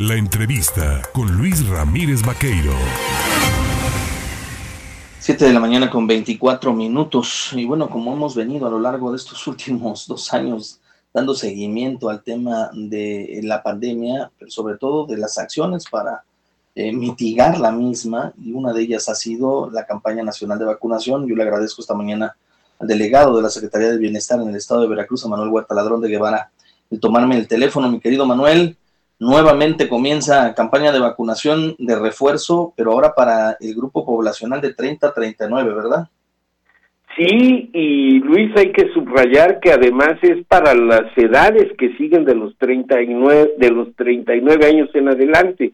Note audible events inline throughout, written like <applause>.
La entrevista con Luis Ramírez Vaqueiro. 7 de la mañana con 24 minutos. Y bueno, como hemos venido a lo largo de estos <laughs> últimos dos años dando seguimiento al tema de la pandemia, pero sobre todo de las acciones para eh, mitigar la misma, y una de ellas ha sido la campaña nacional de vacunación. Yo le agradezco esta mañana al delegado de la Secretaría de Bienestar en el estado de Veracruz, a Manuel Huerta Ladrón de Guevara, el tomarme el teléfono, mi querido Manuel. Nuevamente comienza campaña de vacunación de refuerzo, pero ahora para el grupo poblacional de 30 a 39, ¿verdad? Sí, y Luis, hay que subrayar que además es para las edades que siguen de los 39, de los 39 años en adelante,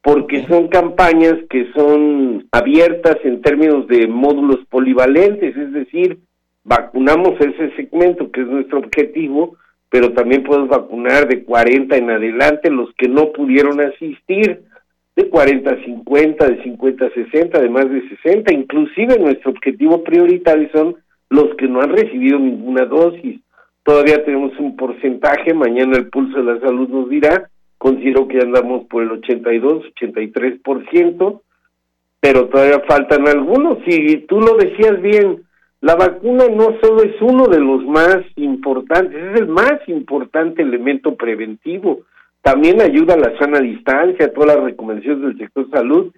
porque son campañas que son abiertas en términos de módulos polivalentes, es decir, vacunamos ese segmento que es nuestro objetivo, pero también puedes vacunar de 40 en adelante los que no pudieron asistir, de 40 a 50, de 50 a 60, de más de 60, inclusive nuestro objetivo prioritario son los que no han recibido ninguna dosis. Todavía tenemos un porcentaje, mañana el pulso de la salud nos dirá, considero que andamos por el 82, 83%, pero todavía faltan algunos. Y tú lo decías bien, la vacuna no solo es uno de los más importantes, es el más importante elemento preventivo. También ayuda a la sana distancia, a todas las recomendaciones del sector salud.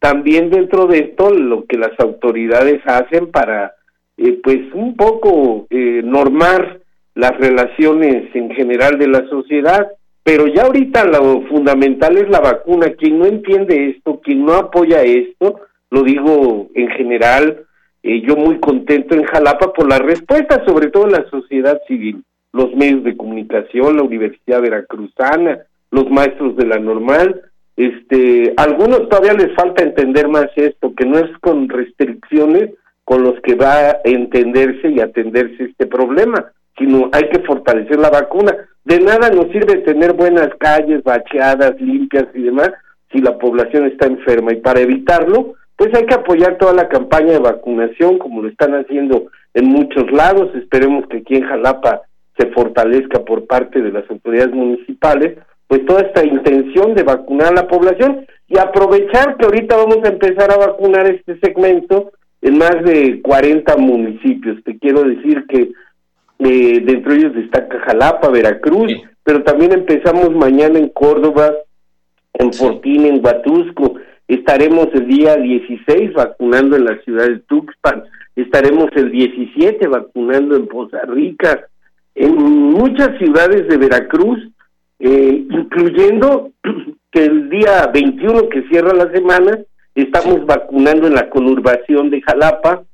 También dentro de esto lo que las autoridades hacen para, eh, pues, un poco eh, normar las relaciones en general de la sociedad. Pero ya ahorita lo fundamental es la vacuna. Quien no entiende esto, quien no apoya esto, lo digo en general, eh, yo muy contento en Jalapa por la respuesta, sobre todo la sociedad civil, los medios de comunicación, la Universidad Veracruzana, los maestros de la normal, este, algunos todavía les falta entender más esto, que no es con restricciones con los que va a entenderse y atenderse este problema, sino hay que fortalecer la vacuna. De nada nos sirve tener buenas calles, bacheadas, limpias y demás, si la población está enferma. Y para evitarlo, pues hay que apoyar toda la campaña de vacunación como lo están haciendo en muchos lados. Esperemos que aquí en Jalapa se fortalezca por parte de las autoridades municipales, pues toda esta intención de vacunar a la población y aprovechar que ahorita vamos a empezar a vacunar este segmento en más de 40 municipios. Te quiero decir que eh, dentro de ellos destaca Jalapa, Veracruz, pero también empezamos mañana en Córdoba, en Fortín, en Huatusco, Estaremos el día 16 vacunando en la ciudad de Tuxpan. Estaremos el 17 vacunando en Poza Rica. En muchas ciudades de Veracruz, eh, incluyendo <clears throat> que el día 21 que cierra la semana, estamos vacunando en la conurbación de Jalapa,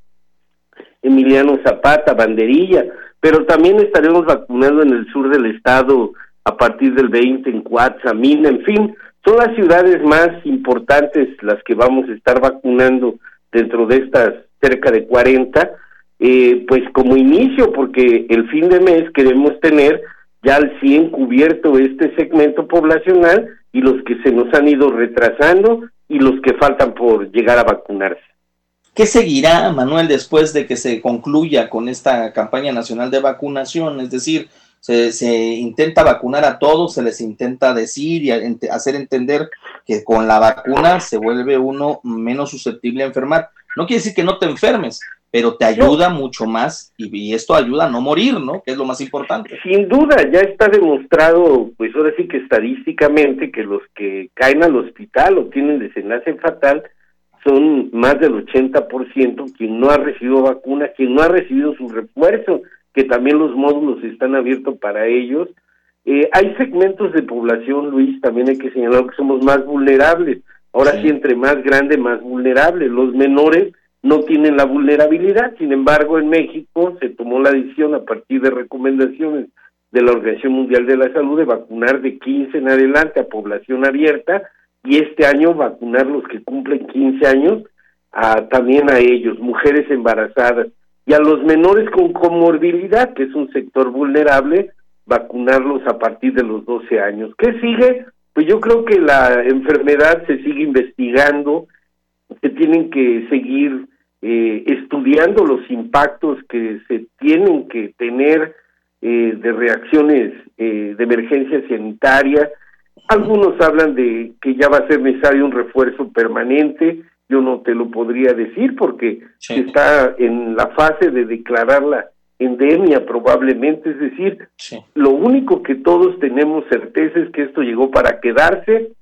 Emiliano Zapata, Banderilla, pero también estaremos vacunando en el sur del estado a partir del 20 en Coatzamina, en fin, son las ciudades más importantes las que vamos a estar vacunando dentro de estas cerca de 40, eh, pues como inicio, porque el fin de mes queremos tener ya al 100 cubierto este segmento poblacional y los que se nos han ido retrasando y los que faltan por llegar a vacunarse. ¿Qué seguirá, Manuel, después de que se concluya con esta campaña nacional de vacunación? Es decir, se, intenta vacunar a todos, se les intenta decir y hacer entender que con la vacuna se vuelve uno menos susceptible a enfermar. No quiere decir que no te enfermes, pero te ayuda mucho más y, esto ayuda a no morir, ¿no? Que es lo más importante. Sin duda, ya está demostrado, pues ahora sí que estadísticamente, que los que caen al hospital o tienen desenlace fatal son más del 80% quien no ha recibido vacuna, quien no ha recibido su refuerzo que también los módulos están abiertos para ellos. Eh, hay segmentos de población, Luis, también hay que señalar que somos más vulnerables. Ahora sí. entre más grande, más vulnerable. Los menores no tienen la vulnerabilidad. Sin embargo, en México se tomó la decisión a partir de recomendaciones de la Organización Mundial de la Salud de vacunar de 15 en adelante a población abierta y este año vacunar los que cumplen 15 años a, también a ellos, mujeres embarazadas y a los menores con comorbilidad, que es un sector vulnerable, vacunarlos a partir de los 12 años. ¿Qué sigue? Pues yo creo que la enfermedad se sigue investigando, se tienen que seguir eh, estudiando los impactos que se tienen que tener eh, de reacciones eh, de emergencia sanitaria Algunos hablan de que ya va a ser necesario un refuerzo permanente. Yo no te lo podría decir porque está en la fase de declarar la endemia probablemente. Es decir, lo único que todos tenemos certeza es que esto llegó para quedarse.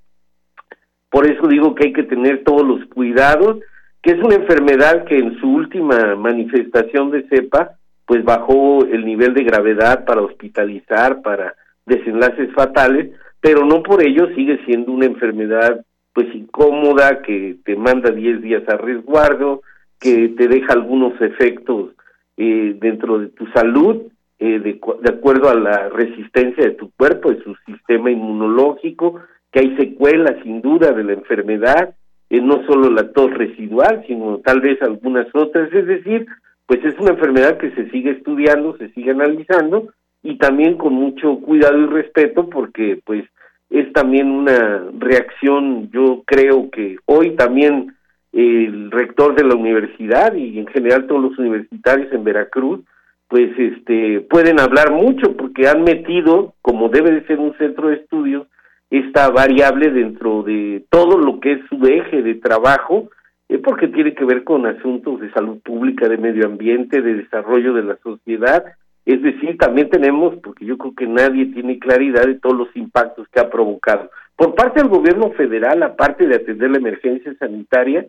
Por eso digo que hay que tener todos los cuidados, que es una enfermedad que en su última manifestación de cepa, pues bajó el nivel de gravedad para hospitalizar, para desenlaces fatales, pero no por ello sigue siendo una enfermedad pues incómoda, que te manda 10 días a resguardo, que te deja algunos efectos eh, dentro de tu salud, eh, de, de, acuerdo a la resistencia de tu cuerpo, de su sistema inmunológico, que hay secuelas sin duda de la enfermedad, eh, no solo la tos residual, sino tal vez algunas otras, es decir, pues es una enfermedad que se sigue estudiando, se sigue analizando, y también con mucho cuidado y respeto porque pues es también una reacción, yo creo que hoy también el rector de la universidad y en general todos los universitarios en Veracruz, pues este pueden hablar mucho porque han metido, como debe de ser un centro de estudios, esta variable dentro de todo lo que es su eje de trabajo, eh, porque tiene que ver con asuntos de salud pública, de medio ambiente, de desarrollo de la sociedad, es decir, también tenemos, porque yo creo que nadie tiene claridad de todos los impactos que ha provocado. Por parte del gobierno federal, aparte de atender la emergencia sanitaria,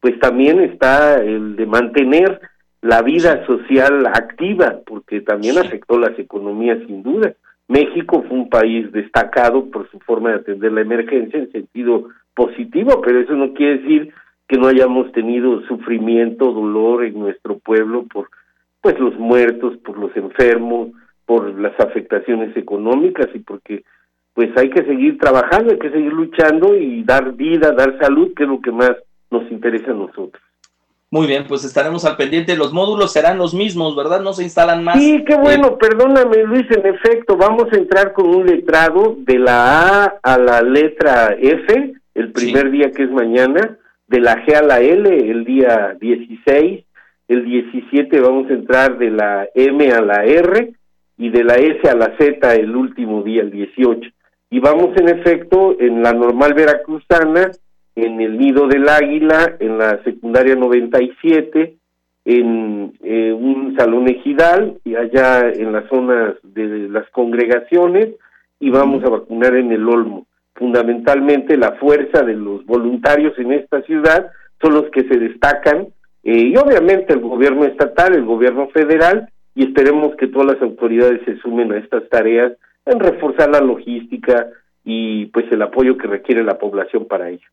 pues también está el de mantener la vida social activa, porque también afectó las economías sin duda. México fue un país destacado por su forma de atender la emergencia en sentido positivo, pero eso no quiere decir que no hayamos tenido sufrimiento, dolor en nuestro pueblo por pues los muertos, por los enfermos, por las afectaciones económicas y porque pues hay que seguir trabajando, hay que seguir luchando y dar vida, dar salud, que es lo que más nos interesa a nosotros. Muy bien, pues estaremos al pendiente. Los módulos serán los mismos, ¿verdad? No se instalan más. Sí, qué bueno, eh, perdóname Luis, en efecto, vamos a entrar con un letrado de la A a la letra F, el primer día que es mañana, de la G a la L el día 16, el 17 vamos a entrar de la M a la R y de la S a la Z el último día, el 18. Y vamos en efecto en la normal veracruzana, en el nido del águila, en la secundaria 97, en eh, un salón ejidal y allá en las zonas de las congregaciones y vamos a vacunar en el Olmo. Fundamentalmente la fuerza de los voluntarios en esta ciudad son los que se destacan eh, y obviamente el gobierno estatal, el gobierno federal, y esperemos que todas las autoridades se sumen a estas tareas en reforzar la logística y pues el apoyo que requiere la población para ello.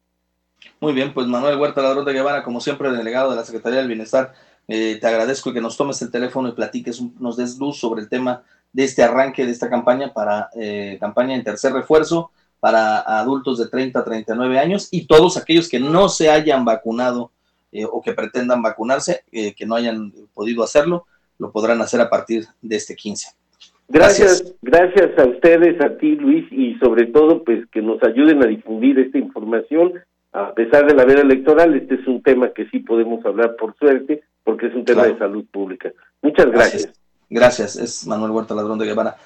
Muy bien, pues Manuel Huerta Ladrón de Guevara, como siempre, delegado de la Secretaría del Bienestar, eh, te agradezco que nos tomes el teléfono y platiques, nos des luz sobre el tema de este arranque de esta campaña para eh, campaña en tercer refuerzo para adultos de 30 a 39 años y todos aquellos que no se hayan vacunado eh, o que pretendan vacunarse, eh, que no hayan podido hacerlo, lo podrán hacer a partir de este 15. Gracias, gracias, a ustedes, a ti Luis, y sobre todo pues que nos ayuden a difundir esta información. A pesar de la veda electoral, este es un tema que sí podemos hablar por suerte, porque es un tema de salud pública. Muchas gracias. gracias. Gracias, es Manuel Huerta Ladrón de Guevara.